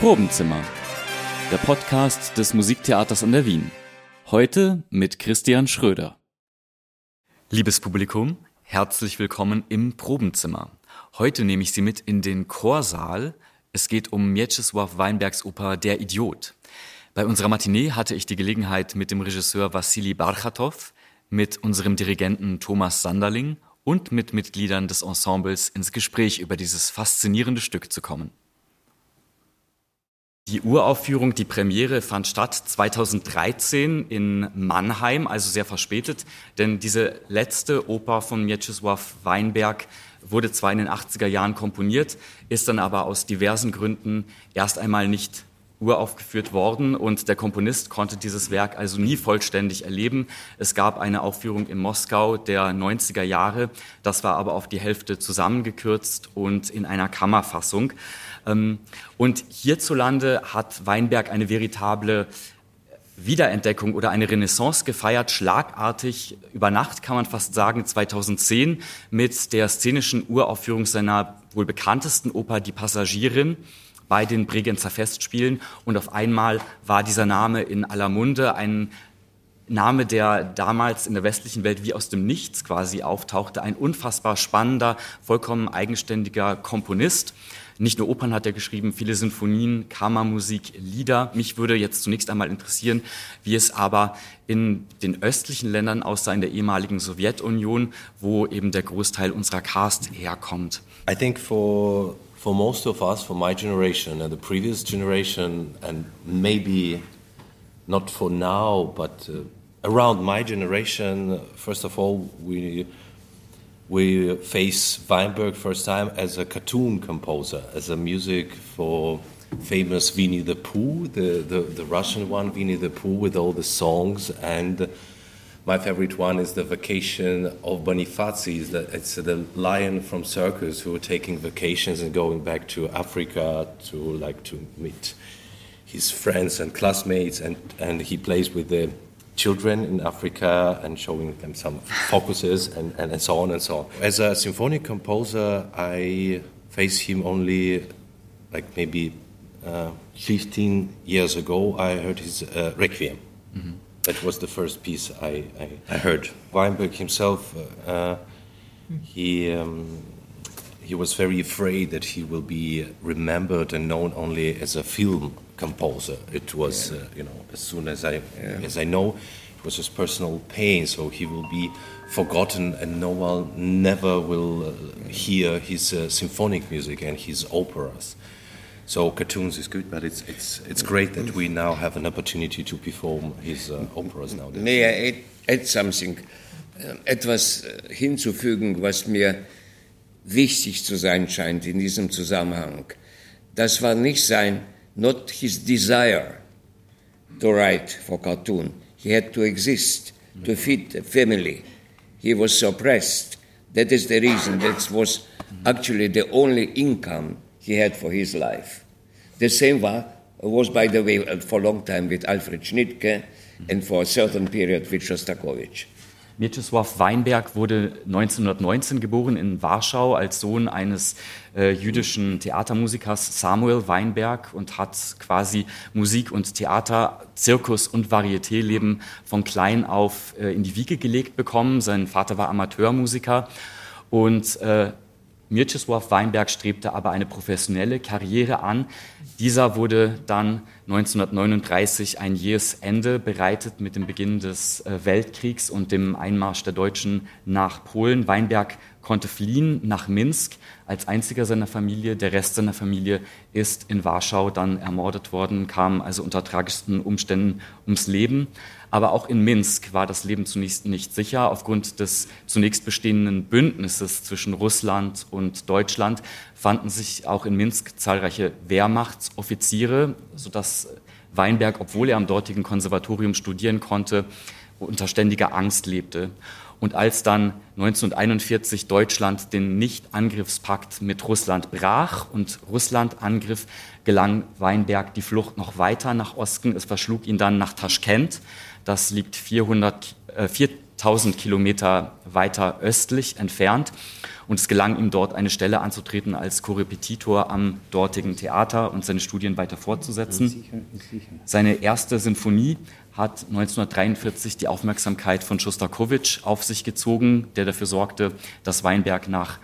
Probenzimmer, der Podcast des Musiktheaters an der Wien. Heute mit Christian Schröder. Liebes Publikum, herzlich willkommen im Probenzimmer. Heute nehme ich Sie mit in den Chorsaal. Es geht um Mieczysław Weinbergs Oper Der Idiot. Bei unserer Matinee hatte ich die Gelegenheit, mit dem Regisseur Wassili Barchatow, mit unserem Dirigenten Thomas Sanderling und mit Mitgliedern des Ensembles ins Gespräch über dieses faszinierende Stück zu kommen. Die Uraufführung, die Premiere fand statt 2013 in Mannheim, also sehr verspätet, denn diese letzte Oper von Mieczysław Weinberg wurde zwar in den 80er Jahren komponiert, ist dann aber aus diversen Gründen erst einmal nicht uraufgeführt worden und der Komponist konnte dieses Werk also nie vollständig erleben. Es gab eine Aufführung in Moskau der 90er Jahre, das war aber auf die Hälfte zusammengekürzt und in einer Kammerfassung. Ähm, und hierzulande hat Weinberg eine veritable Wiederentdeckung oder eine Renaissance gefeiert, schlagartig über Nacht kann man fast sagen, 2010 mit der szenischen Uraufführung seiner wohl bekanntesten Oper Die Passagierin bei den Bregenzer Festspielen und auf einmal war dieser Name in aller Munde, ein Name, der damals in der westlichen Welt wie aus dem Nichts quasi auftauchte, ein unfassbar spannender, vollkommen eigenständiger Komponist. Nicht nur Opern hat er geschrieben, viele Sinfonien, Kammermusik, Lieder. Mich würde jetzt zunächst einmal interessieren, wie es aber in den östlichen Ländern aussah, in der ehemaligen Sowjetunion, wo eben der Großteil unserer Cast herkommt. I think for for most of us, for my generation and the previous generation, and maybe not for now, but uh, around my generation, first of all, we we face Weinberg first time as a cartoon composer, as a music for famous Winnie the Pooh, the, the, the Russian one, Winnie the Pooh, with all the songs. And my favorite one is the Vacation of Bonifazi. It's the lion from circus who are taking vacations and going back to Africa to like to meet his friends and classmates, and, and he plays with the children in Africa and showing them some focuses and, and, and so on and so on. As a symphonic composer, I face him only like maybe uh, 15 years ago. I heard his uh, Requiem. Mm -hmm. That was the first piece I, I, I heard. Weinberg himself, uh, he, um, he was very afraid that he will be remembered and known only as a film composer. It was, yeah. uh, you know, as soon as I yeah. as I know, it was his personal pain. So he will be forgotten, and no one never will uh, hear his uh, symphonic music and his operas. So cartoons is good, but it's it's it's great that we now have an opportunity to perform his uh, operas now. May I add, add something? Uh, etwas uh, hinzufügen, was mir wichtig zu sein scheint in diesem Zusammenhang. Das war nicht sein not his desire to write for cartoon. He had to exist to feed the family. He was suppressed. That is the reason. That was actually the only income he had for his life. The same was, by the way, for a long time with Alfred Schnittke and for a certain period with Shostakovich. Mieczysław Weinberg wurde 1919 geboren in Warschau als Sohn eines äh, jüdischen Theatermusikers Samuel Weinberg und hat quasi Musik und Theater, Zirkus und Varieté-Leben von klein auf äh, in die Wiege gelegt bekommen. Sein Vater war Amateurmusiker und äh, Mieczysław Weinberg strebte aber eine professionelle Karriere an. Dieser wurde dann 1939 ein jähes Ende bereitet mit dem Beginn des äh, Weltkriegs und dem Einmarsch der Deutschen nach Polen. Weinberg konnte fliehen nach Minsk als einziger seiner Familie. Der Rest seiner Familie ist in Warschau dann ermordet worden, kam also unter tragischsten Umständen ums Leben. Aber auch in Minsk war das Leben zunächst nicht sicher. Aufgrund des zunächst bestehenden Bündnisses zwischen Russland und Deutschland fanden sich auch in Minsk zahlreiche Wehrmachtsoffiziere, sodass Weinberg, obwohl er am dortigen Konservatorium studieren konnte, unter ständiger Angst lebte. Und als dann 1941 Deutschland den Nichtangriffspakt mit Russland brach und Russland angriff, gelang Weinberg die Flucht noch weiter nach Osten. Es verschlug ihn dann nach Taschkent. Das liegt 400, äh, 4000 Kilometer weiter östlich entfernt. und es gelang ihm dort eine Stelle anzutreten als Korrepetitor am dortigen Theater und seine Studien weiter fortzusetzen. Seine erste Sinfonie hat 1943 die Aufmerksamkeit von Schostakowitsch auf sich gezogen, der dafür sorgte, dass Weinberg nach,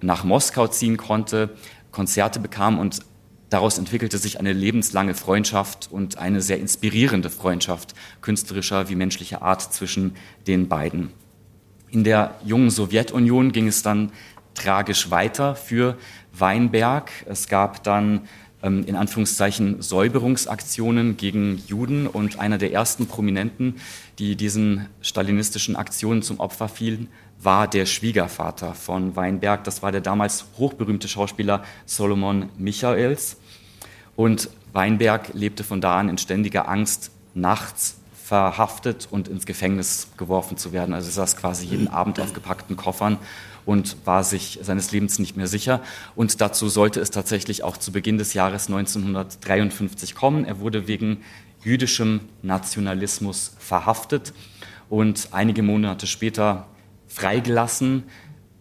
nach Moskau ziehen konnte, Konzerte bekam und Daraus entwickelte sich eine lebenslange Freundschaft und eine sehr inspirierende Freundschaft künstlerischer wie menschlicher Art zwischen den beiden. In der jungen Sowjetunion ging es dann tragisch weiter für Weinberg. Es gab dann ähm, in Anführungszeichen Säuberungsaktionen gegen Juden und einer der ersten Prominenten, die diesen stalinistischen Aktionen zum Opfer fielen, war der Schwiegervater von Weinberg. Das war der damals hochberühmte Schauspieler Solomon Michaels. Und Weinberg lebte von da an in ständiger Angst, nachts verhaftet und ins Gefängnis geworfen zu werden. Also er saß quasi jeden Abend auf gepackten Koffern und war sich seines Lebens nicht mehr sicher. Und dazu sollte es tatsächlich auch zu Beginn des Jahres 1953 kommen. Er wurde wegen jüdischem Nationalismus verhaftet und einige Monate später freigelassen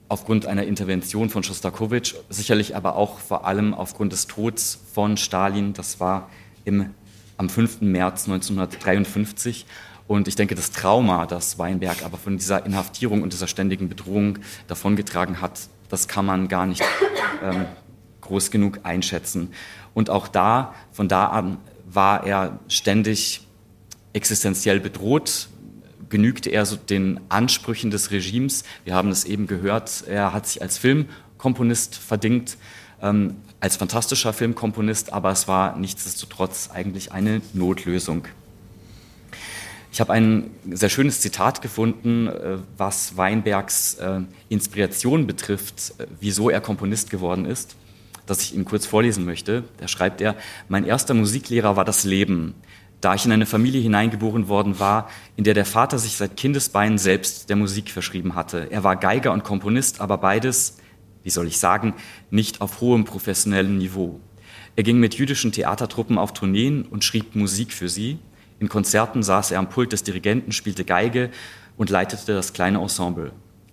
aufgrund einer Intervention von Schostakowitsch, sicherlich aber auch vor allem aufgrund des Todes von Stalin. Das war im, am 5. März 1953. Und ich denke, das Trauma, das Weinberg aber von dieser Inhaftierung und dieser ständigen Bedrohung davongetragen hat, das kann man gar nicht ähm, groß genug einschätzen. Und auch da, von da an, war er ständig existenziell bedroht genügte er so den Ansprüchen des Regimes. Wir haben es eben gehört, er hat sich als Filmkomponist verdingt, ähm, als fantastischer Filmkomponist, aber es war nichtsdestotrotz eigentlich eine Notlösung. Ich habe ein sehr schönes Zitat gefunden, äh, was Weinbergs äh, Inspiration betrifft, äh, wieso er Komponist geworden ist, das ich Ihnen kurz vorlesen möchte. Da schreibt er, mein erster Musiklehrer war das Leben da ich in eine Familie hineingeboren worden war, in der der Vater sich seit Kindesbeinen selbst der Musik verschrieben hatte. Er war Geiger und Komponist, aber beides, wie soll ich sagen, nicht auf hohem professionellem Niveau. Er ging mit jüdischen Theatertruppen auf Tourneen und schrieb Musik für sie. In Konzerten saß er am Pult des Dirigenten, spielte Geige und leitete das kleine Ensemble.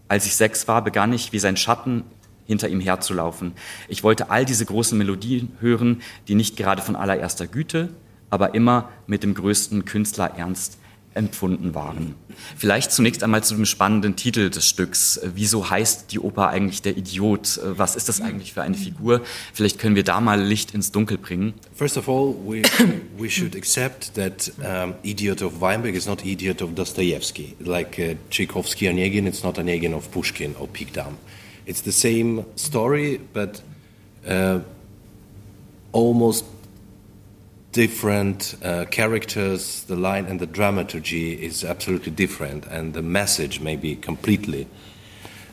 Als ich sechs war, begann ich, wie sein Schatten hinter ihm herzulaufen. Ich wollte all diese großen Melodien hören, die nicht gerade von allererster Güte, aber immer mit dem größten Künstlerernst empfunden waren. Vielleicht zunächst einmal zu dem spannenden Titel des Stücks. Wieso heißt die Oper eigentlich der Idiot? Was ist das eigentlich für eine Figur? Vielleicht können wir da mal Licht ins Dunkel bringen. First of all, we, we should accept that um, Idiot of Weinberg is not Idiot of Dostoevsky. Like uh, Tchaikovsky Onegin, it's not Onegin of Pushkin or Pigdam. It's the same story, but uh, almost different uh, characters, the line and the dramaturgy is absolutely different, and the message may be completely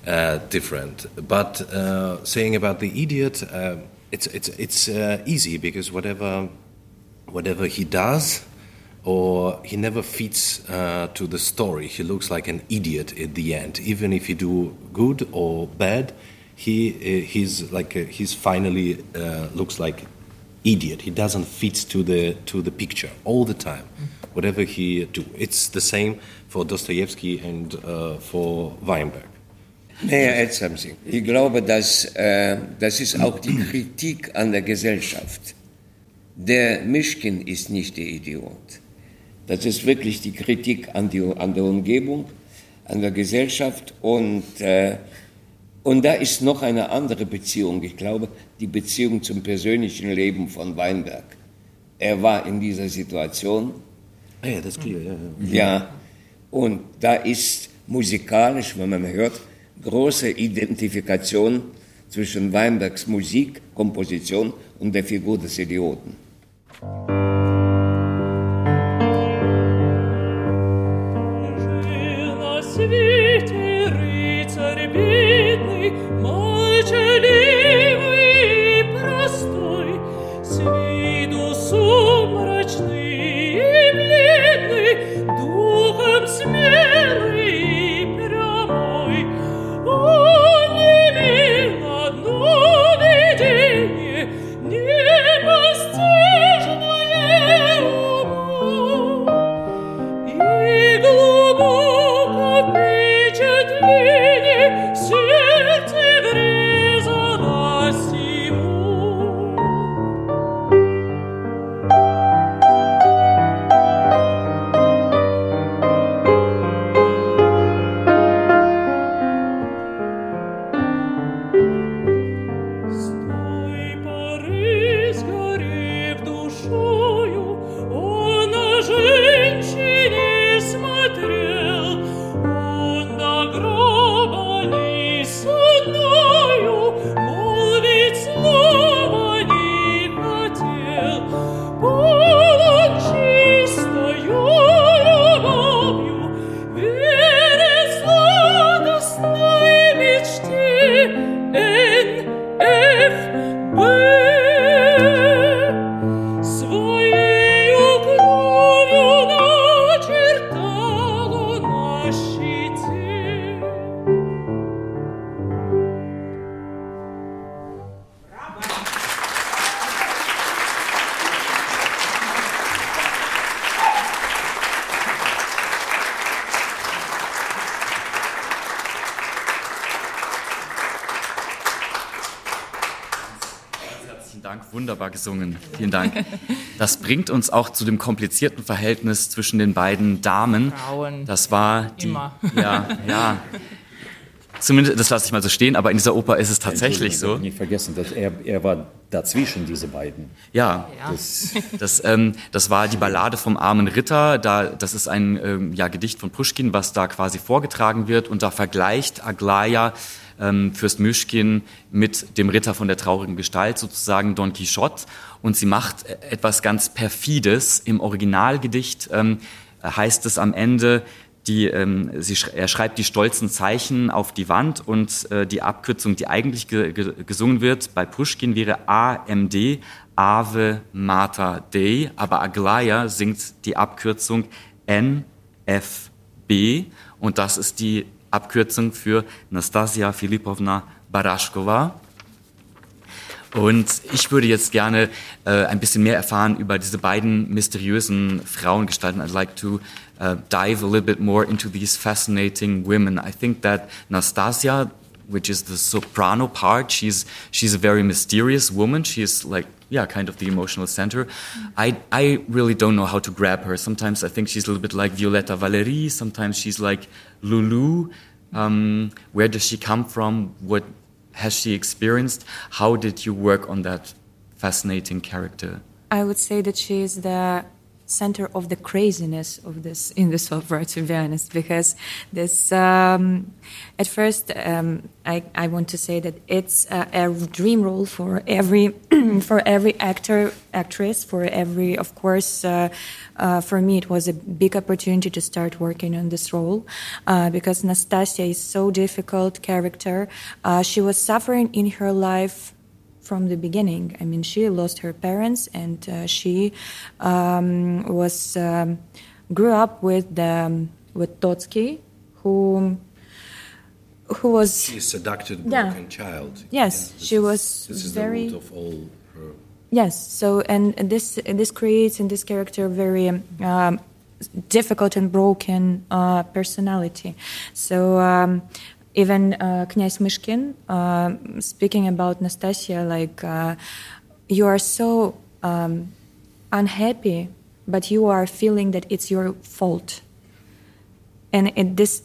uh, different. But uh, saying about the idiot, uh, it's it's it's uh, easy because whatever whatever he does, or he never fits uh, to the story. He looks like an idiot at the end, even if he do good or bad. He he's like he's finally looks like idiot. He doesn't fit to the to the picture all the time. Whatever he do, it's the same for Dostoevsky and uh, for Weinberg. May I add something? Ich glaube, dass äh, das ist auch die Kritik an der Gesellschaft. Der Mischkin ist nicht der Idiot. Das ist wirklich die Kritik an, die, an der Umgebung, an der Gesellschaft und äh, und da ist noch eine andere Beziehung. Ich glaube, die Beziehung zum persönlichen Leben von Weinberg. Er war in dieser Situation. Ah ja, das ist klar. Ja, ja. ja, und da ist musikalisch, wenn man hört, große Identifikation zwischen Weinbergs Musik, Komposition und der Figur des Idioten. Wunderbar gesungen. Vielen Dank. Das bringt uns auch zu dem komplizierten Verhältnis zwischen den beiden Damen. Frauen. Das war die, Immer. ja, ja. Zumindest, das lasse ich mal so stehen, aber in dieser Oper ist es tatsächlich so. Nicht vergessen, dass er, er war dazwischen, diese beiden. Ja, Ja. Das, das, ähm, das war die Ballade vom armen Ritter. Da, das ist ein ähm, ja, Gedicht von Puschkin, was da quasi vorgetragen wird. Und da vergleicht Aglaya ähm, Fürst Myschkin mit dem Ritter von der traurigen Gestalt, sozusagen Don Quixote. Und sie macht äh, etwas ganz Perfides. Im Originalgedicht ähm, heißt es am Ende, die, ähm, sie, er schreibt die stolzen Zeichen auf die Wand und äh, die Abkürzung, die eigentlich ge ge gesungen wird, bei Pushkin wäre AMD, Ave Mater Dei, aber Aglaya singt die Abkürzung NFB und das ist die Abkürzung für Nastasia Filipovna Barashkova. Und ich würde jetzt gerne äh, ein bisschen mehr erfahren über diese beiden mysteriösen Frauengestalten. I'd like to uh, dive a little bit more into these fascinating women. I think that Nastasia, which is the soprano part, she's she's a very mysterious woman. She's like yeah, kind of the emotional center. I I really don't know how to grab her. Sometimes I think she's a little bit like Violetta Valerie. Sometimes she's like Lulu. Um, where does she come from? What has she experienced? How did you work on that fascinating character? I would say that she is the center of the craziness of this in this opera, to be honest, because this. Um, at first, um, I, I want to say that it's a, a dream role for every for every actor, actress, for every, of course. Uh, uh, for me, it was a big opportunity to start working on this role uh, because Nastasia is so difficult character. Uh, she was suffering in her life from the beginning. I mean, she lost her parents, and uh, she um, was um, grew up with the, with Totsky, who who was She seduced Yeah. broken child. Yes, she is- was This is very- the root of all her. Yes. So and this this creates in this character very um, difficult and broken uh, personality. So um, even uh, Knyaz Mishkin uh, speaking about Nastasia, like uh, you are so um, unhappy, but you are feeling that it's your fault, and it, this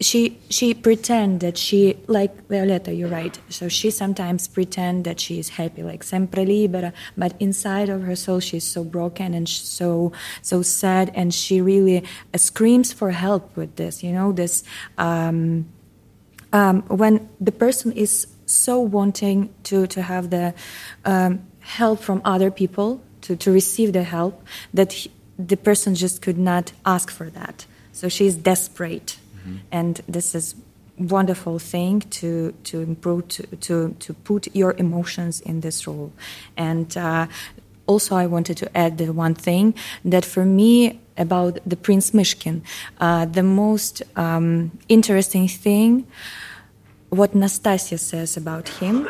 she she pretend that she like Violetta, you're right. So she sometimes pretend that she is happy, like sempre libera, but inside of her soul she's so broken and so so sad, and she really screams for help with this. You know this. Um, um, when the person is so wanting to to have the um, help from other people to to receive the help that he, the person just could not ask for that. So she's desperate, and this is wonderful thing to to improve to to, to put your emotions in this role. And uh, also i wanted to add the one thing that for me about the prince mishkin uh, the most um, interesting thing what nastasia says about him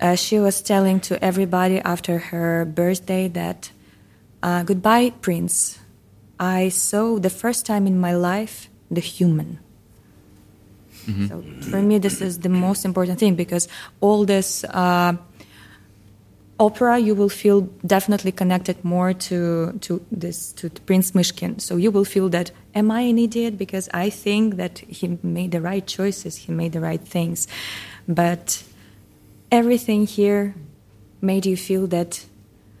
uh, she was telling to everybody after her birthday that uh, goodbye prince. I saw the first time in my life the human. So for me, this is the most important thing because all this uh, opera, you will feel definitely connected more to to this to Prince Mishkin. So you will feel that am I an idiot because I think that he made the right choices, he made the right things, but everything here made you feel that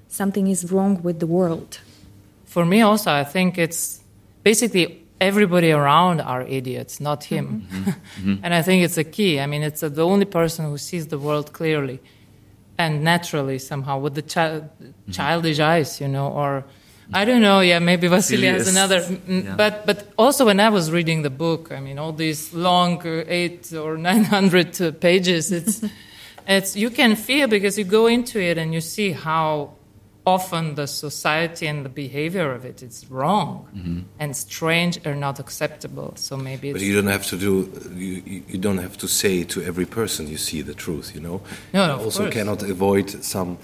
something is wrong with the world. For me, also, I think it's basically everybody around are idiots, not him. and I think it's a key. I mean, it's uh the only person who sees the world clearly and naturally somehow with the chi- childish eyes, you know, or I don't know. Yeah, maybe Vasily has is- another. yeah. But but also when I was reading the book, I mean, all these long uh, eight or nine hundred uh, pages, it's it's you can feel because you go into it and you see how often the society and the behavior of it is wrong and strange or not acceptable. So maybe But you don't have to do. You, you don't have to say to every person you see the truth. You know. No, no, also course. cannot avoid some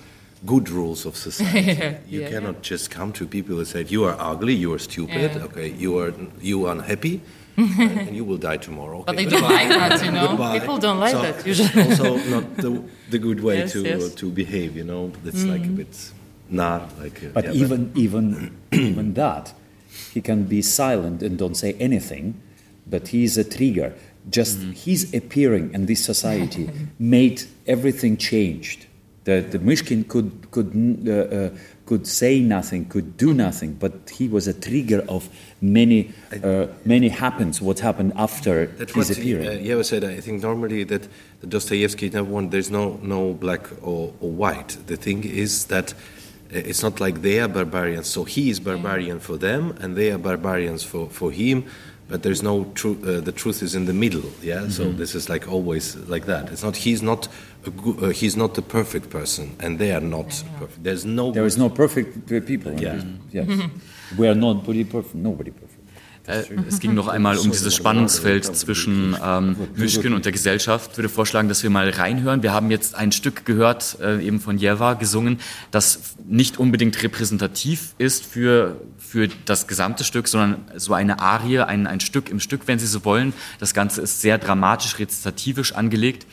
good rules of society. Yeah, you yeah, cannot just come to people and say you are ugly, you are stupid. Yeah. Okay, you are you are unhappy. and, you will die tomorrow. But they don't like that, you know. Goodbye. People don't like So that usually. also not the, the good way Yes, to yes. Mm-hmm. to behave. You know, it's like a bit like. uh, But yeah, even even even that, he can be silent and don't say anything, but he's a trigger. Just his appearing in this society made everything changed. The the Mishkin could could uh, uh, could say nothing, could do nothing, but he was a trigger of many uh, many happens. What happened after That's his he, appearing? uh, Yeva said. I think normally that Dostoevsky never one. There's no no black or, or white. The thing is that it's not like they are barbarians. So he is barbarian for them, and they are barbarians for, for him. But there's no truth. Uh, the truth is in the middle. Yeah. So Mm-hmm. this is like always like that. It's not. He's not. A goo- uh, he's not the perfect person, and they are not perfect. There's no. there is no perfect uh, people. in Yeah. this- Yes, we are not nobody perfect. Nobody perfect. Äh, Es ging noch einmal um dieses Spannungsfeld zwischen ähm, Mischkin und der Gesellschaft. Ich würde vorschlagen, dass wir mal reinhören. Wir haben jetzt ein Stück gehört, äh, eben von Jeva gesungen, das nicht unbedingt repräsentativ ist für, für das gesamte Stück, sondern so eine Arie, ein, ein Stück im Stück, wenn Sie so wollen. Das Ganze ist sehr dramatisch, rezitativisch angelegt.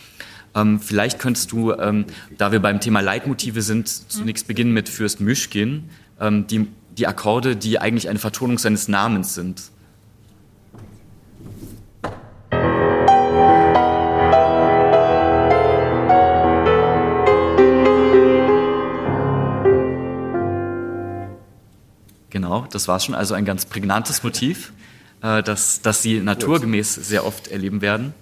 Ähm, vielleicht könntest du, ähm, da wir beim Thema Leitmotive sind, zunächst beginnen mit Fürst Mischkin, ähm, die, die Akkorde, die eigentlich eine Vertonung seines Namens sind. Genau, das war schon. Also ein ganz prägnantes Motiv, äh, das, das Sie naturgemäß sehr oft erleben werden.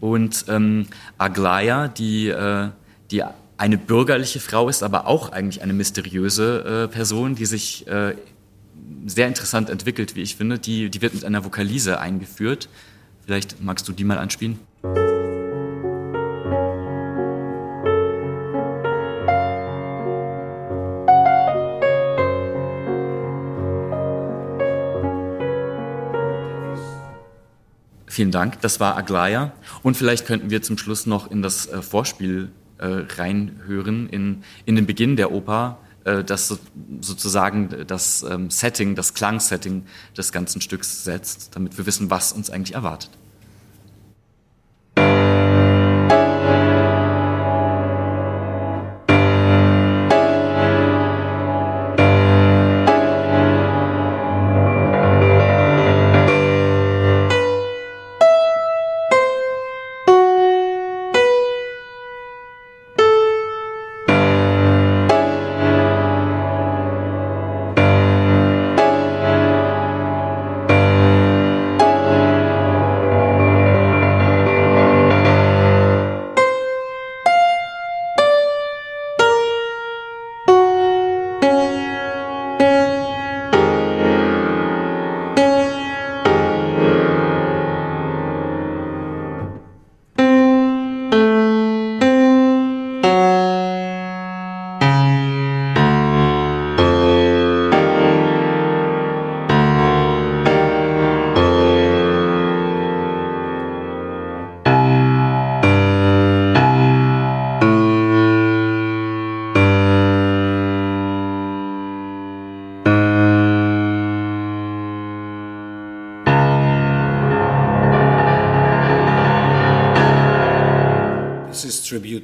Und ähm, Aglaya, die, äh, die eine bürgerliche Frau ist, aber auch eigentlich eine mysteriöse äh, Person, die sich äh, sehr interessant entwickelt, wie ich finde, die, die wird mit einer Vokalise eingeführt. Vielleicht magst du die mal anspielen. Vielen Dank, das war Aglaya. Und vielleicht könnten wir zum Schluss noch in das äh, Vorspiel äh, reinhören, in, in den Beginn der Oper, äh, das so, sozusagen das ähm, Setting, das Klangsetting des ganzen Stücks setzt, damit wir wissen, was uns eigentlich erwartet.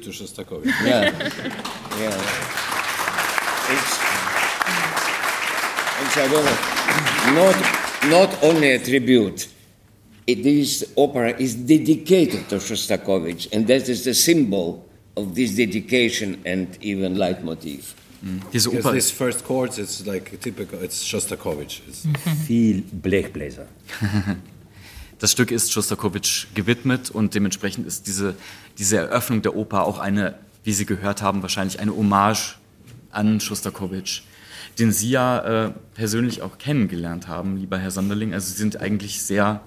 Is to Shostakovich. Yeah, yeah. It's, it's I don't know, not, not only a tribute. It is opera is dedicated to Shostakovich, and that is the symbol of this dedication and even leitmotif. Diese mm. Because Oper this first chords, it's like typical. It's Shostakovich. It's, Viel Blechbläser. Das Stück ist Schostakowitsch gewidmet und dementsprechend ist diese, diese Eröffnung der Oper auch eine, wie Sie gehört haben, wahrscheinlich eine Hommage an Schostakowitsch, den Sie ja äh, persönlich auch kennengelernt haben, lieber Herr Sonderling. Also Sie sind eigentlich sehr,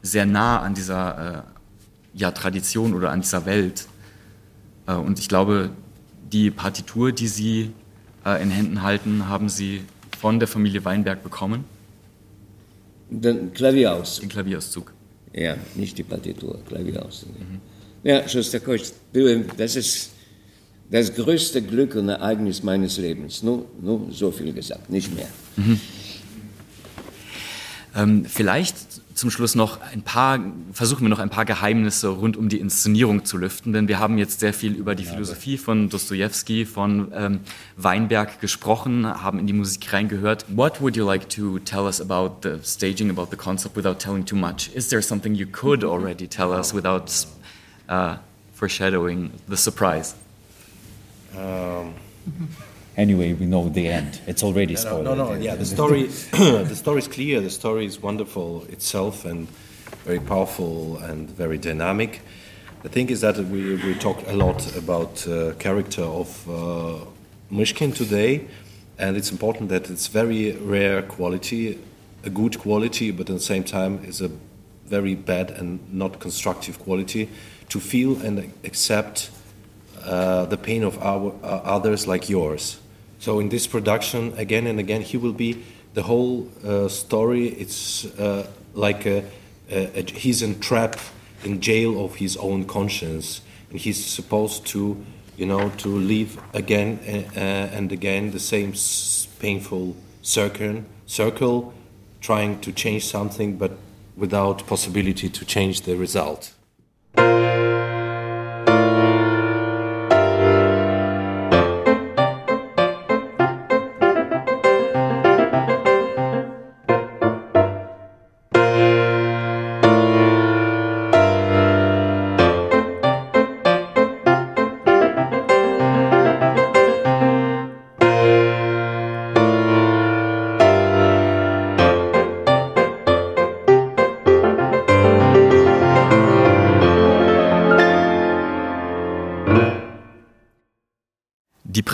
sehr nah an dieser äh, ja, Tradition oder an dieser Welt. Äh, und ich glaube, die Partitur, die Sie äh, in Händen halten, haben Sie von der Familie Weinberg bekommen, Den Klavierauszug. den Klavierauszug. Ja, nicht die Partitur, Klavierauszug. Ja, Schostakowitsch, das ist das größte Glück und Ereignis meines Lebens. Nur, nur so viel gesagt, nicht mehr. Ähm, vielleicht zum Schluss noch ein paar, versuchen wir noch ein paar Geheimnisse rund um die Inszenierung zu lüften, denn wir haben jetzt sehr viel über die Philosophie von Dostoevsky, von ähm, Weinberg gesprochen, haben in die Musik reingehört. What would you like to tell us about the staging, about the concept without telling too much? Is there something you could already tell us without uh, foreshadowing the surprise? Um, Anyway, we know the end. It's already no, spoiled. no, no, yeah. The story, the story is clear. The story is wonderful itself and very powerful and very dynamic. The thing is that we we talked a lot about uh, character of uh, Mishkin today, and it's important that it's very rare quality, a good quality, but at the same time is a very bad and not constructive quality to feel and accept uh, the pain of our, uh, others like yours. So in this production, again and again, he will be the whole uh, story. It's uh, like a, a, a, he's entrapped in jail of his own conscience, and he's supposed to, you know, to live again uh, and again the same painful circle, circle, trying to change something, but without possibility to change the result.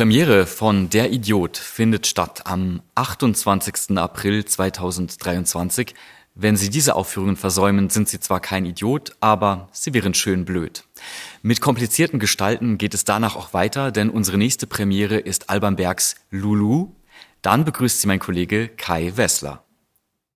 Premiere von Der Idiot findet statt am 28. April 2023. Wenn Sie diese Aufführungen versäumen, sind Sie zwar kein Idiot, aber Sie wären schön blöd. Mit komplizierten Gestalten geht es danach auch weiter, denn unsere nächste Premiere ist Alban Bergs Lulu. Dann begrüßt Sie mein Kollege Kai Wessler.